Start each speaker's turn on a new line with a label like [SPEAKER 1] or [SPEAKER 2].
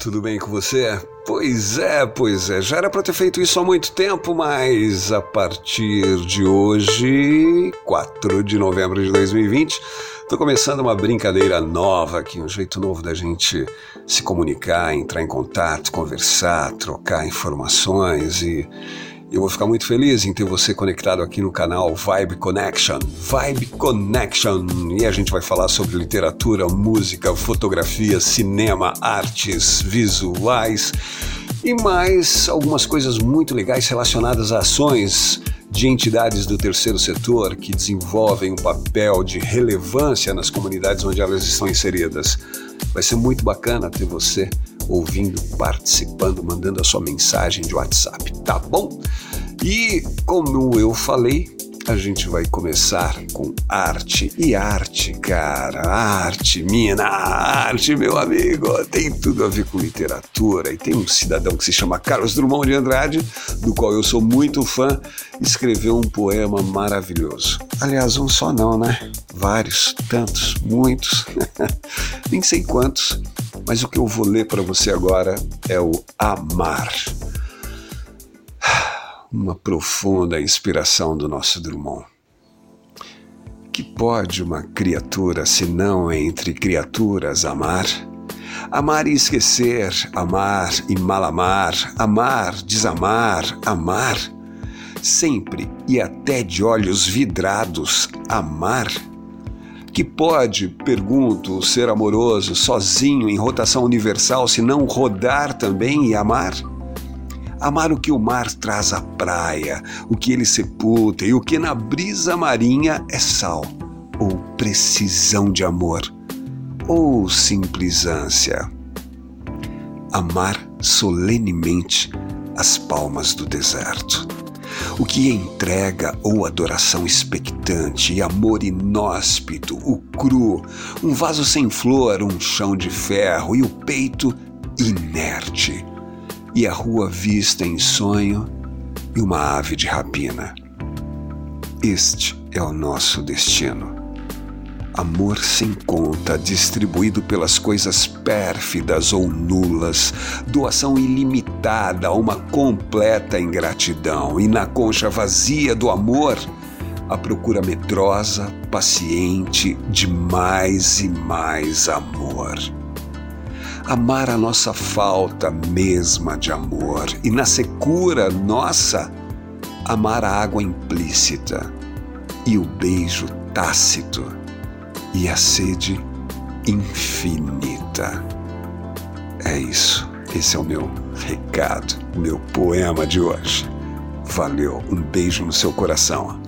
[SPEAKER 1] tudo bem com você? Pois é, pois é, já era para ter feito isso há muito tempo, mas a partir de hoje, 4 de novembro de 2020, tô começando uma brincadeira nova aqui, um jeito novo da gente se comunicar, entrar em contato, conversar, trocar informações e eu vou ficar muito feliz em ter você conectado aqui no canal Vibe Connection. Vibe Connection. E a gente vai falar sobre literatura, música, fotografia, cinema, artes visuais e mais algumas coisas muito legais relacionadas a ações de entidades do terceiro setor que desenvolvem um papel de relevância nas comunidades onde elas estão inseridas. Vai ser muito bacana ter você ouvindo, participando, mandando a sua mensagem de WhatsApp, tá bom? E como eu falei, a gente vai começar com arte. E arte, cara, arte, mina, arte, meu amigo, tem tudo a ver com literatura. E tem um cidadão que se chama Carlos Drummond de Andrade, do qual eu sou muito fã, escreveu um poema maravilhoso. Aliás, um só não, né? Vários, tantos, muitos, nem sei quantos. Mas o que eu vou ler para você agora é o Amar. Uma profunda inspiração do nosso Drummond. Que pode uma criatura, se não entre criaturas, amar? Amar e esquecer, amar e malamar, amar, desamar, amar. Sempre e até de olhos vidrados, amar que pode, pergunto, ser amoroso sozinho em rotação universal se não rodar também e amar? Amar o que o mar traz à praia, o que ele sepulta e o que na brisa marinha é sal, ou precisão de amor, ou simples ânsia. Amar solenemente as palmas do deserto o que entrega ou adoração expectante amor inóspito, o cru, um vaso sem flor, um chão de ferro e o peito inerte, e a rua vista em sonho e uma ave de rapina. Este é o nosso destino amor sem conta, distribuído pelas coisas pérfidas ou nulas, doação ilimitada, uma completa ingratidão, e na concha vazia do amor, a procura medrosa, paciente de mais e mais amor. Amar a nossa falta mesma de amor, e na secura nossa, amar a água implícita e o beijo tácito e a sede infinita. É isso. Esse é o meu recado, o meu poema de hoje. Valeu, um beijo no seu coração.